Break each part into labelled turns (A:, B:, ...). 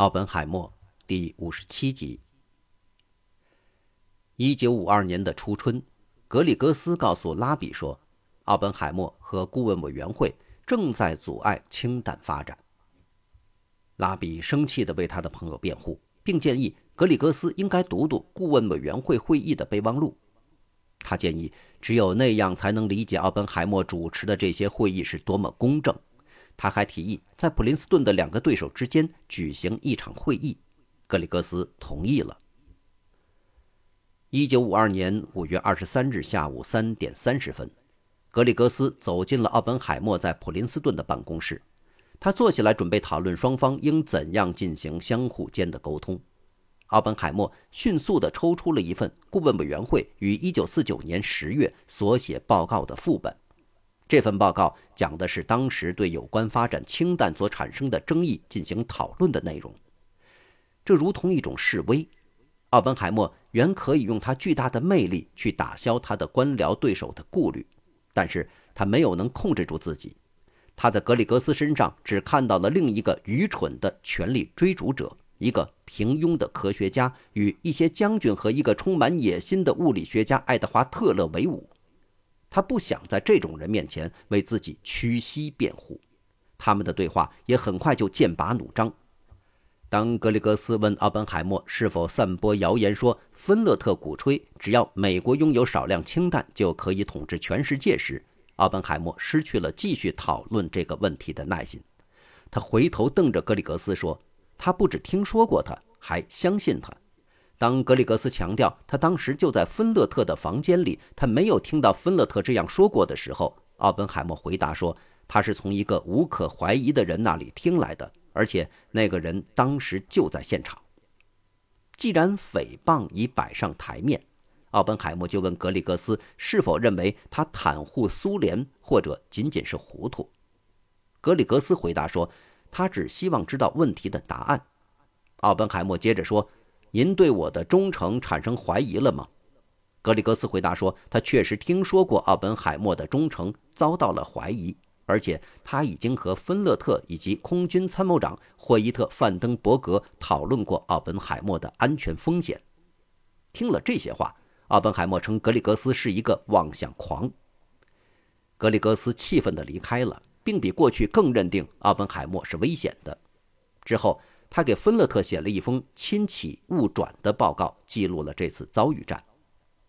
A: 奥本海默第五十七集。一九五二年的初春，格里格斯告诉拉比说，奥本海默和顾问委员会正在阻碍氢弹发展。拉比生气地为他的朋友辩护，并建议格里格斯应该读读顾问委员会会议的备忘录。他建议，只有那样才能理解奥本海默主持的这些会议是多么公正。他还提议在普林斯顿的两个对手之间举行一场会议，格里格斯同意了。一九五二年五月二十三日下午三点三十分，格里格斯走进了奥本海默在普林斯顿的办公室，他坐下来准备讨论双方应怎样进行相互间的沟通。奥本海默迅速地抽出了一份顾问委员会于一九四九年十月所写报告的副本。这份报告讲的是当时对有关发展氢弹所产生的争议进行讨论的内容。这如同一种示威。奥本海默原可以用他巨大的魅力去打消他的官僚对手的顾虑，但是他没有能控制住自己。他在格里格斯身上只看到了另一个愚蠢的权力追逐者，一个平庸的科学家与一些将军和一个充满野心的物理学家爱德华·特勒为伍。他不想在这种人面前为自己屈膝辩护，他们的对话也很快就剑拔弩张。当格里格斯问奥本海默是否散播谣言说芬勒特鼓吹只要美国拥有少量氢弹就可以统治全世界时，奥本海默失去了继续讨论这个问题的耐心。他回头瞪着格里格斯说：“他不止听说过他，还相信他。”当格里格斯强调他当时就在芬勒特的房间里，他没有听到芬勒特这样说过的时候，奥本海默回答说他是从一个无可怀疑的人那里听来的，而且那个人当时就在现场。既然诽谤已摆上台面，奥本海默就问格里格斯是否认为他袒护苏联，或者仅仅是糊涂。格里格斯回答说他只希望知道问题的答案。奥本海默接着说。您对我的忠诚产生怀疑了吗？格里格斯回答说：“他确实听说过奥本海默的忠诚遭到了怀疑，而且他已经和芬勒特以及空军参谋长霍伊特·范登伯格讨论过奥本海默的安全风险。”听了这些话，奥本海默称格里格斯是一个妄想狂。格里格斯气愤地离开了，并比过去更认定奥本海默是危险的。之后。他给芬勒特写了一封“亲启误转”的报告，记录了这次遭遇战。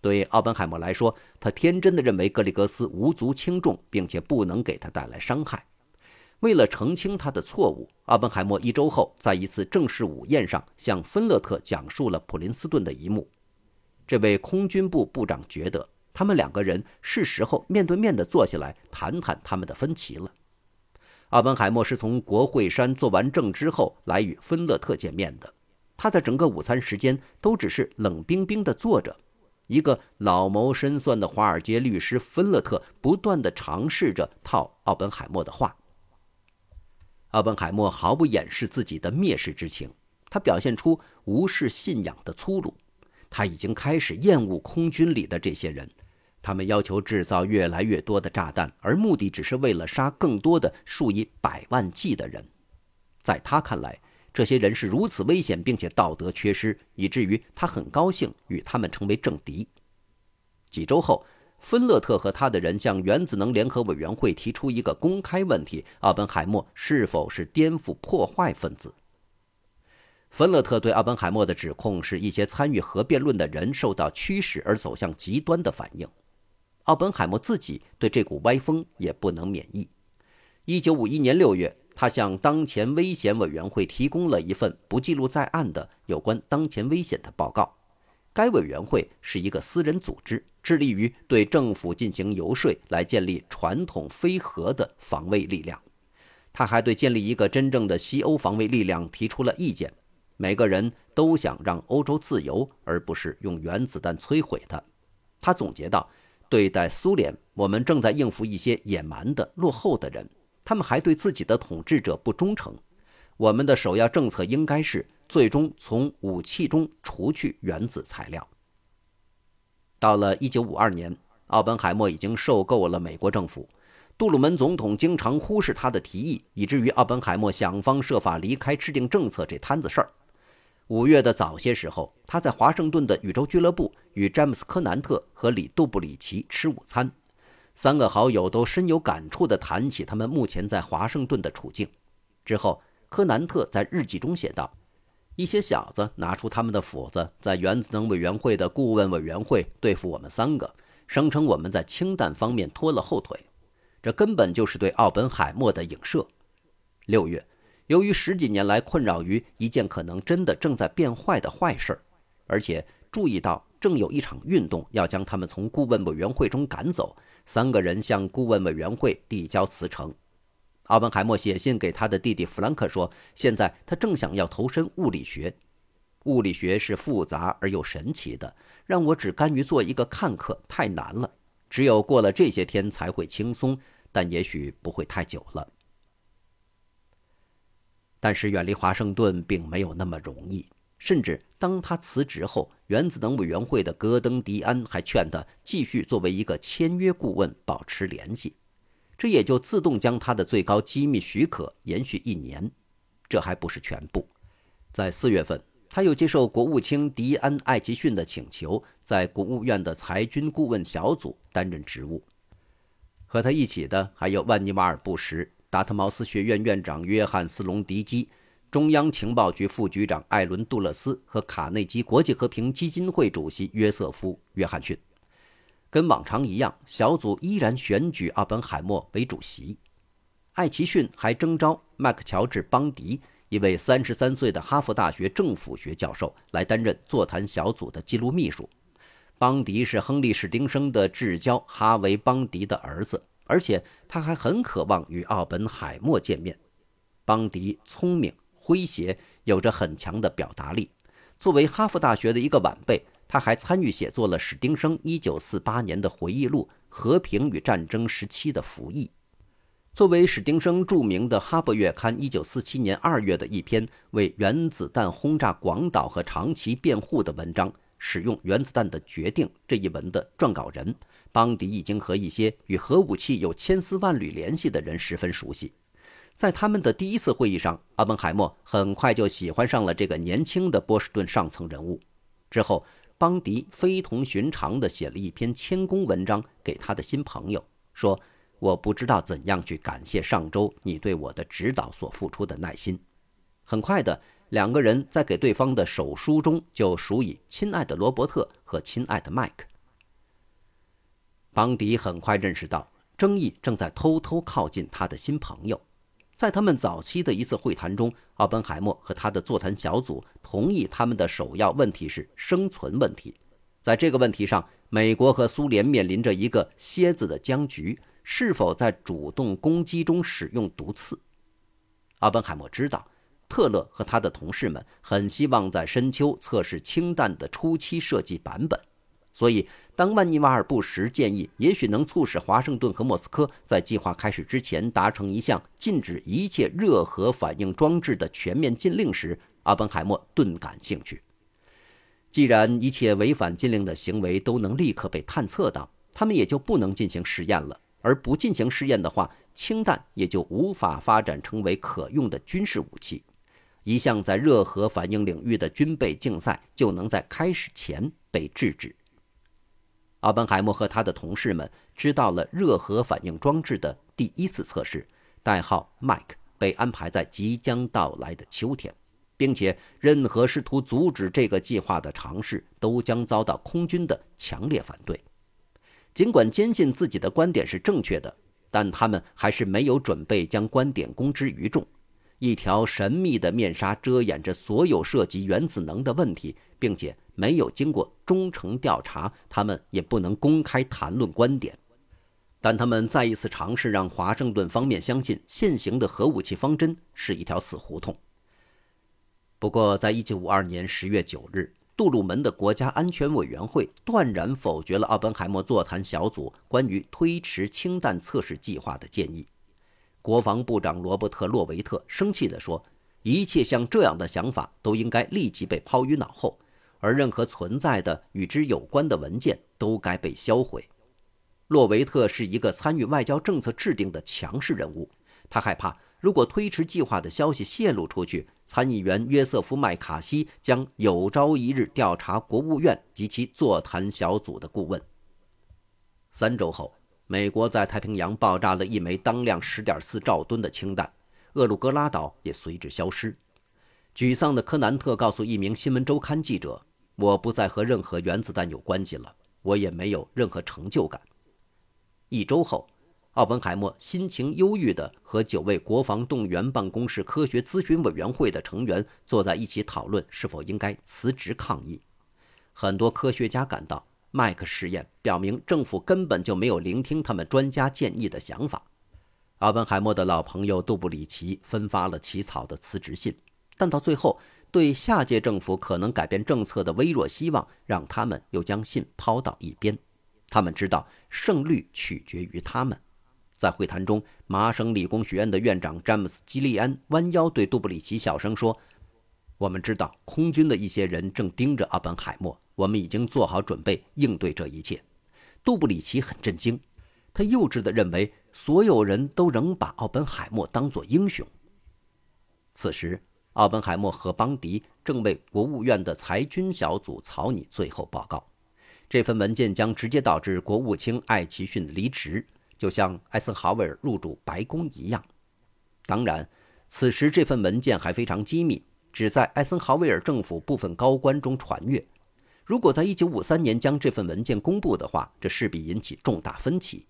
A: 对奥本海默来说，他天真的认为格里格斯无足轻重，并且不能给他带来伤害。为了澄清他的错误，奥本海默一周后在一次正式午宴上向芬勒特讲述了普林斯顿的一幕。这位空军部部长觉得，他们两个人是时候面对面的坐下来谈谈他们的分歧了。奥本海默是从国会山做完证之后来与芬勒特见面的。他在整个午餐时间都只是冷冰冰地坐着。一个老谋深算的华尔街律师芬勒特不断地尝试着套奥本海默的话。奥本海默毫不掩饰自己的蔑视之情，他表现出无视信仰的粗鲁。他已经开始厌恶空军里的这些人。他们要求制造越来越多的炸弹，而目的只是为了杀更多的数以百万计的人。在他看来，这些人是如此危险，并且道德缺失，以至于他很高兴与他们成为政敌。几周后，芬勒特和他的人向原子能联合委员会提出一个公开问题：奥本海默是否是颠覆破坏分子？芬勒特对奥本海默的指控是一些参与核辩论的人受到驱使而走向极端的反应。奥本海默自己对这股歪风也不能免疫。一九五一年六月，他向当前危险委员会提供了一份不记录在案的有关当前危险的报告。该委员会是一个私人组织，致力于对政府进行游说，来建立传统非核的防卫力量。他还对建立一个真正的西欧防卫力量提出了意见。每个人都想让欧洲自由，而不是用原子弹摧毁它。他总结道。对待苏联，我们正在应付一些野蛮的、落后的人，他们还对自己的统治者不忠诚。我们的首要政策应该是最终从武器中除去原子材料。到了1952年，奥本海默已经受够了美国政府，杜鲁门总统经常忽视他的提议，以至于奥本海默想方设法离开制定政策这摊子事儿。五月的早些时候，他在华盛顿的宇宙俱乐部与詹姆斯·科南特和里·杜布里奇吃午餐，三个好友都深有感触地谈起他们目前在华盛顿的处境。之后，科南特在日记中写道：“一些小子拿出他们的斧子，在原子能委员会的顾问委员会对付我们三个，声称我们在氢弹方面拖了后腿。”这根本就是对奥本海默的影射。六月，由于十几年来困扰于一件可能真的正在变坏的坏事儿，而且注意到正有一场运动要将他们从顾问委员会中赶走，三个人向顾问委员会递交辞呈。奥本海默写信给他的弟弟弗兰克说：“现在他正想要投身物理学，物理学是复杂而又神奇的，让我只甘于做一个看客太难了。只有过了这些天才会轻松。”但也许不会太久了。但是远离华盛顿并没有那么容易，甚至当他辞职后，原子能委员会的戈登·迪安还劝他继续作为一个签约顾问保持联系，这也就自动将他的最高机密许可延续一年。这还不是全部，在四月份，他又接受国务卿迪安·艾奇逊的请求，在国务院的裁军顾问小组担任职务。和他一起的还有万尼瓦尔·布什、达特茅斯学院院长约翰斯·隆迪基、中央情报局副局长艾伦·杜勒斯和卡内基国际和平基金会主席约瑟夫·约翰逊。跟往常一样，小组依然选举奥本海默为主席。艾奇逊还征召麦克乔治·邦迪，一位三十三岁的哈佛大学政府学教授，来担任座谈小组的记录秘书。邦迪是亨利·史丁生的至交哈维·邦迪的儿子，而且他还很渴望与奥本海默见面。邦迪聪明、诙谐，有着很强的表达力。作为哈佛大学的一个晚辈，他还参与写作了史丁生1948年的回忆录《和平与战争时期的服役》。作为史丁生著名的《哈勃月刊》1947年2月的一篇为原子弹轰炸广岛和长崎辩护的文章。使用原子弹的决定这一文的撰稿人邦迪已经和一些与核武器有千丝万缕联系的人十分熟悉。在他们的第一次会议上，阿本海默很快就喜欢上了这个年轻的波士顿上层人物。之后，邦迪非同寻常地写了一篇谦恭文章给他的新朋友，说：“我不知道怎样去感谢上周你对我的指导所付出的耐心。”很快的。两个人在给对方的手书中就数以“亲爱的罗伯特”和“亲爱的麦克”。邦迪很快认识到，争议正在偷偷靠近他的新朋友。在他们早期的一次会谈中，奥本海默和他的座谈小组同意，他们的首要问题是生存问题。在这个问题上，美国和苏联面临着一个蝎子的僵局：是否在主动攻击中使用毒刺？奥本海默知道。特勒和他的同事们很希望在深秋测试氢弹的初期设计版本，所以当万尼瓦尔·布什建议也许能促使华盛顿和莫斯科在计划开始之前达成一项禁止一切热核反应装置的全面禁令时，阿本海默顿感兴趣。既然一切违反禁令的行为都能立刻被探测到，他们也就不能进行实验了。而不进行试验的话，氢弹也就无法发展成为可用的军事武器。一项在热核反应领域的军备竞赛就能在开始前被制止。奥本海默和他的同事们知道了热核反应装置的第一次测试，代号 Mike，被安排在即将到来的秋天，并且任何试图阻止这个计划的尝试都将遭到空军的强烈反对。尽管坚信自己的观点是正确的，但他们还是没有准备将观点公之于众。一条神秘的面纱遮掩着所有涉及原子能的问题，并且没有经过忠诚调查，他们也不能公开谈论观点。但他们再一次尝试让华盛顿方面相信现行的核武器方针是一条死胡同。不过，在1952年10月9日，杜鲁门的国家安全委员会断然否决了奥本海默座谈小组关于推迟氢弹测试计划的建议。国防部长罗伯特·洛维特生气地说：“一切像这样的想法都应该立即被抛于脑后，而任何存在的与之有关的文件都该被销毁。”洛维特是一个参与外交政策制定的强势人物，他害怕如果推迟计划的消息泄露出去，参议员约瑟夫·麦卡锡将有朝一日调查国务院及其座谈小组的顾问。三周后，美国在太平洋爆炸了一枚当量10.4兆吨的氢弹，厄鲁格拉岛也随之消失。沮丧的科南特告诉一名新闻周刊记者：“我不再和任何原子弹有关系了，我也没有任何成就感。”一周后，奥本海默心情忧郁地和九位国防动员办公室科学咨询委员会的成员坐在一起讨论是否应该辞职抗议。很多科学家感到，麦克实验表明政府根本就没有聆听他们专家建议的想法。奥本海默的老朋友杜布里奇分发了起草的辞职信，但到最后，对下届政府可能改变政策的微弱希望，让他们又将信抛到一边。他们知道胜率取决于他们。在会谈中，麻省理工学院的院长詹姆斯·基利安弯腰对杜布里奇小声说：“我们知道空军的一些人正盯着奥本海默，我们已经做好准备应对这一切。”杜布里奇很震惊，他幼稚地认为所有人都仍把奥本海默当作英雄。此时，奥本海默和邦迪正为国务院的裁军小组草拟最后报告。这份文件将直接导致国务卿艾奇逊离职，就像艾森豪威尔入主白宫一样。当然，此时这份文件还非常机密，只在艾森豪威尔政府部分高官中传阅。如果在1953年将这份文件公布的话，这势必引起重大分歧。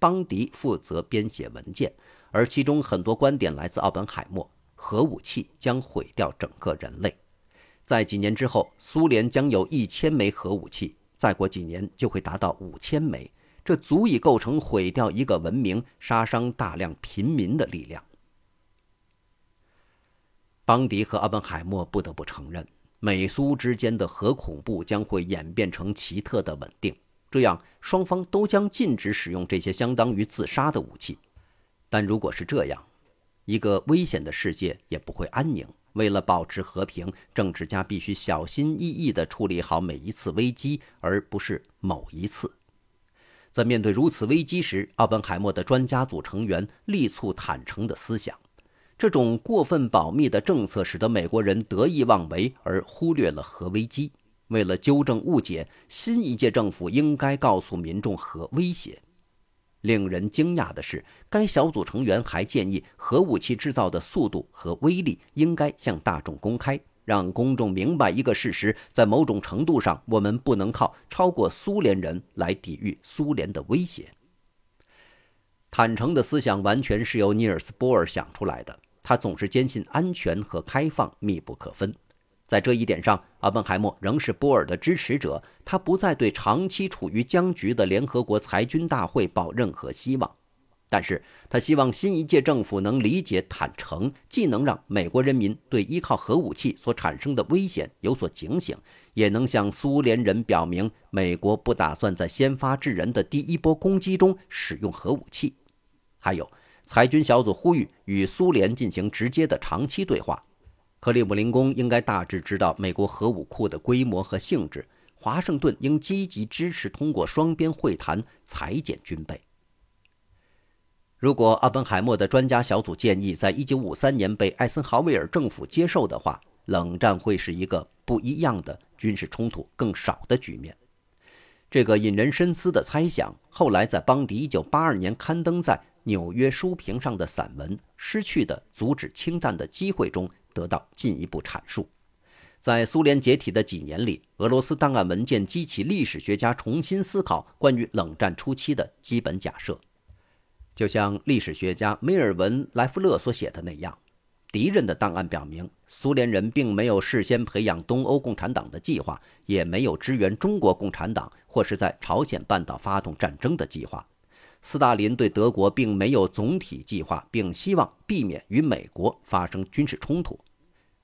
A: 邦迪负责编写文件，而其中很多观点来自奥本海默：核武器将毁掉整个人类。在几年之后，苏联将有一千枚核武器。再过几年就会达到五千枚，这足以构成毁掉一个文明、杀伤大量平民的力量。邦迪和奥本海默不得不承认，美苏之间的核恐怖将会演变成奇特的稳定，这样双方都将禁止使用这些相当于自杀的武器。但如果是这样，一个危险的世界也不会安宁。为了保持和平，政治家必须小心翼翼地处理好每一次危机，而不是某一次。在面对如此危机时，奥本海默的专家组成员力促坦诚的思想。这种过分保密的政策使得美国人得意妄为，而忽略了核危机。为了纠正误解，新一届政府应该告诉民众核威胁。令人惊讶的是，该小组成员还建议，核武器制造的速度和威力应该向大众公开，让公众明白一个事实：在某种程度上，我们不能靠超过苏联人来抵御苏联的威胁。坦诚的思想完全是由尼尔斯·波尔想出来的，他总是坚信安全和开放密不可分。在这一点上，阿本海默仍是波尔的支持者。他不再对长期处于僵局的联合国裁军大会抱任何希望，但是他希望新一届政府能理解坦诚，既能让美国人民对依靠核武器所产生的危险有所警醒，也能向苏联人表明美国不打算在先发制人的第一波攻击中使用核武器。还有，裁军小组呼吁与苏联进行直接的长期对话。克里姆林宫应该大致知道美国核武库的规模和性质。华盛顿应积极支持通过双边会谈裁减军备。如果阿本海默的专家小组建议在1953年被艾森豪威尔政府接受的话，冷战会是一个不一样的军事冲突更少的局面。这个引人深思的猜想，后来在邦迪1982年刊登在纽约书评上的散文《失去的阻止氢弹的机会》中。得到进一步阐述。在苏联解体的几年里，俄罗斯档案文件激起历史学家重新思考关于冷战初期的基本假设。就像历史学家梅尔文·莱夫勒所写的那样，敌人的档案表明，苏联人并没有事先培养东欧共产党的计划，也没有支援中国共产党或是在朝鲜半岛发动战争的计划。斯大林对德国并没有总体计划，并希望避免与美国发生军事冲突。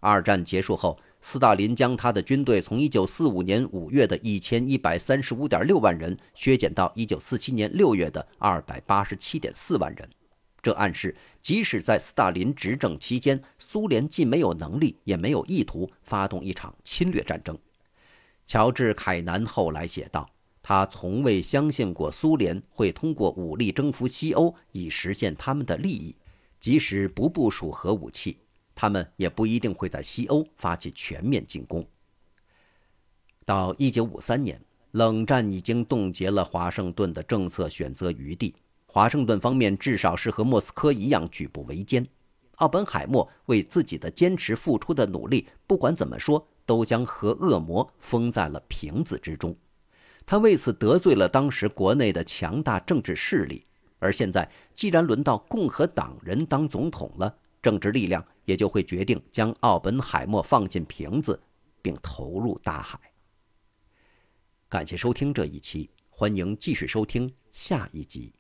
A: 二战结束后，斯大林将他的军队从1945年5月的1135.6万人削减到1947年6月的287.4万人。这暗示，即使在斯大林执政期间，苏联既没有能力，也没有意图发动一场侵略战争。乔治·凯南后来写道：“他从未相信过苏联会通过武力征服西欧以实现他们的利益，即使不部署核武器，他们也不一定会在西欧发起全面进攻。到一九五三年，冷战已经冻结了华盛顿的政策选择余地，华盛顿方面至少是和莫斯科一样举步维艰。奥本海默为自己的坚持付出的努力，不管怎么说，都将和恶魔封在了瓶子之中。他为此得罪了当时国内的强大政治势力，而现在既然轮到共和党人当总统了，政治力量也就会决定将奥本海默放进瓶子，并投入大海。感谢收听这一期，欢迎继续收听下一集。